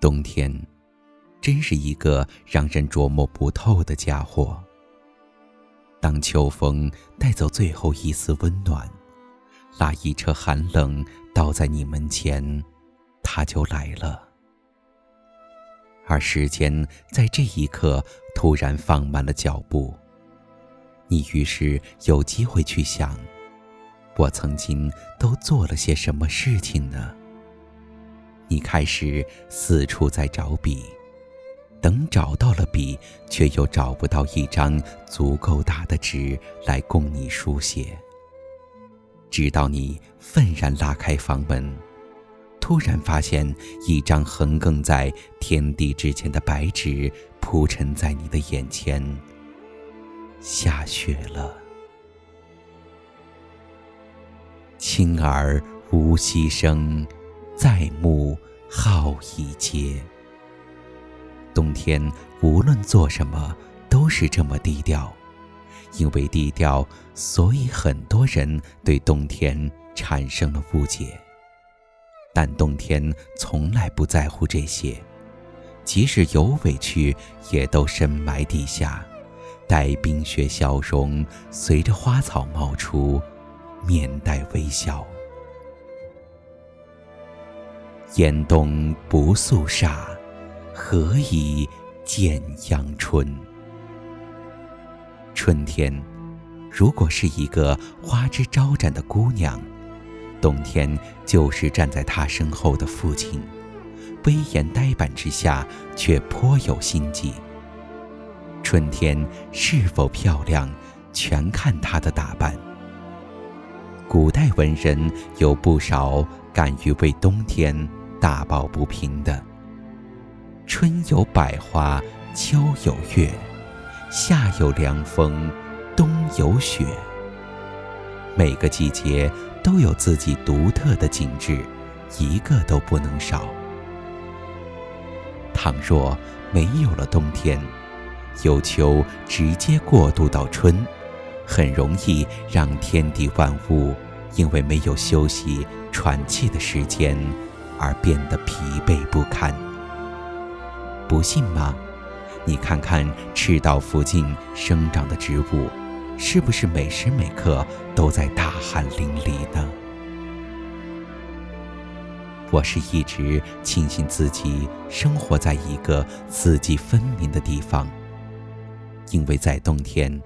冬天，真是一个让人琢磨不透的家伙。当秋风带走最后一丝温暖，拉一车寒冷倒在你门前，他就来了。而时间在这一刻突然放慢了脚步，你于是有机会去想：我曾经都做了些什么事情呢？你开始四处在找笔，等找到了笔，却又找不到一张足够大的纸来供你书写。直到你愤然拉开房门，突然发现一张横亘在天地之间的白纸铺陈在你的眼前。下雪了，轻儿无息声。在目好一阶。冬天无论做什么都是这么低调，因为低调，所以很多人对冬天产生了误解。但冬天从来不在乎这些，即使有委屈，也都深埋地下，待冰雪消融，随着花草冒出，面带微笑。严冬不肃杀，何以见阳春？春天，如果是一个花枝招展的姑娘，冬天就是站在她身后的父亲，威严呆板之下却颇有心计。春天是否漂亮，全看她的打扮。古代文人有不少敢于为冬天。大抱不平的。春有百花，秋有月，夏有凉风，冬有雪。每个季节都有自己独特的景致，一个都不能少。倘若没有了冬天，由秋直接过渡到春，很容易让天地万物因为没有休息喘气的时间。而变得疲惫不堪。不信吗？你看看赤道附近生长的植物，是不是每时每刻都在大汗淋漓呢？我是一直庆幸自己生活在一个四季分明的地方，因为在冬天，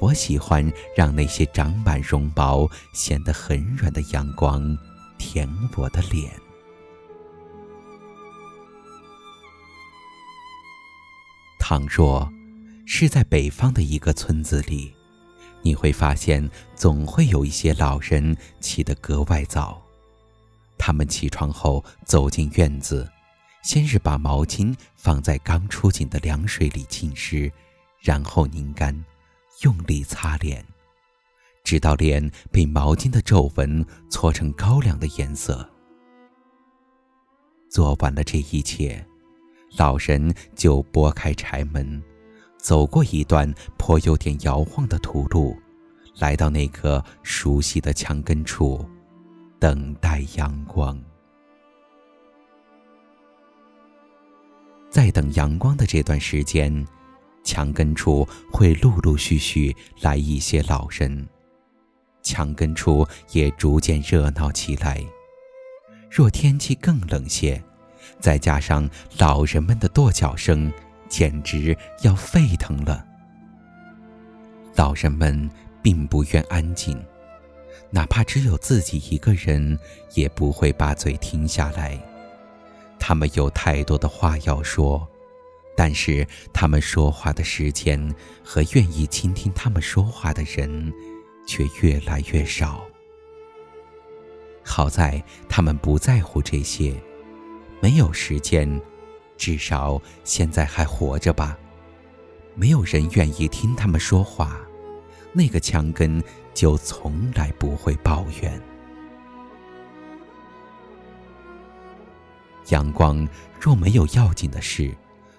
我喜欢让那些长满绒毛、显得很软的阳光舔我的脸。倘若是在北方的一个村子里，你会发现总会有一些老人起得格外早。他们起床后走进院子，先是把毛巾放在刚出井的凉水里浸湿，然后拧干，用力擦脸，直到脸被毛巾的皱纹搓成高粱的颜色。做完了这一切。老人就拨开柴门，走过一段颇有点摇晃的土路，来到那棵熟悉的墙根处，等待阳光。在等阳光的这段时间，墙根处会陆陆续续来一些老人，墙根处也逐渐热闹起来。若天气更冷些，再加上老人们的跺脚声，简直要沸腾了。老人们并不愿安静，哪怕只有自己一个人，也不会把嘴停下来。他们有太多的话要说，但是他们说话的时间和愿意倾听他们说话的人，却越来越少。好在他们不在乎这些。没有时间，至少现在还活着吧。没有人愿意听他们说话，那个墙根就从来不会抱怨。阳光若没有要紧的事，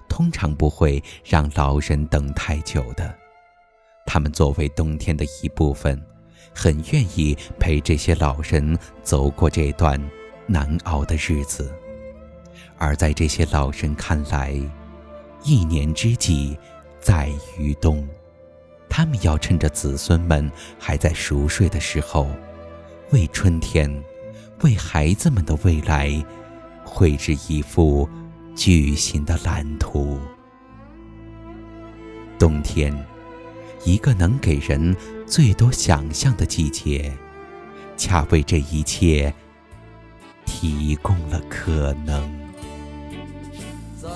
通常不会让老人等太久的。他们作为冬天的一部分，很愿意陪这些老人走过这段难熬的日子。而在这些老人看来，一年之计在于冬。他们要趁着子孙们还在熟睡的时候，为春天，为孩子们的未来，绘制一幅巨型的蓝图。冬天，一个能给人最多想象的季节，恰为这一切提供了可能。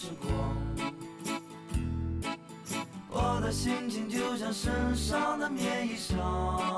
时光，我的心情就像身上的棉衣裳。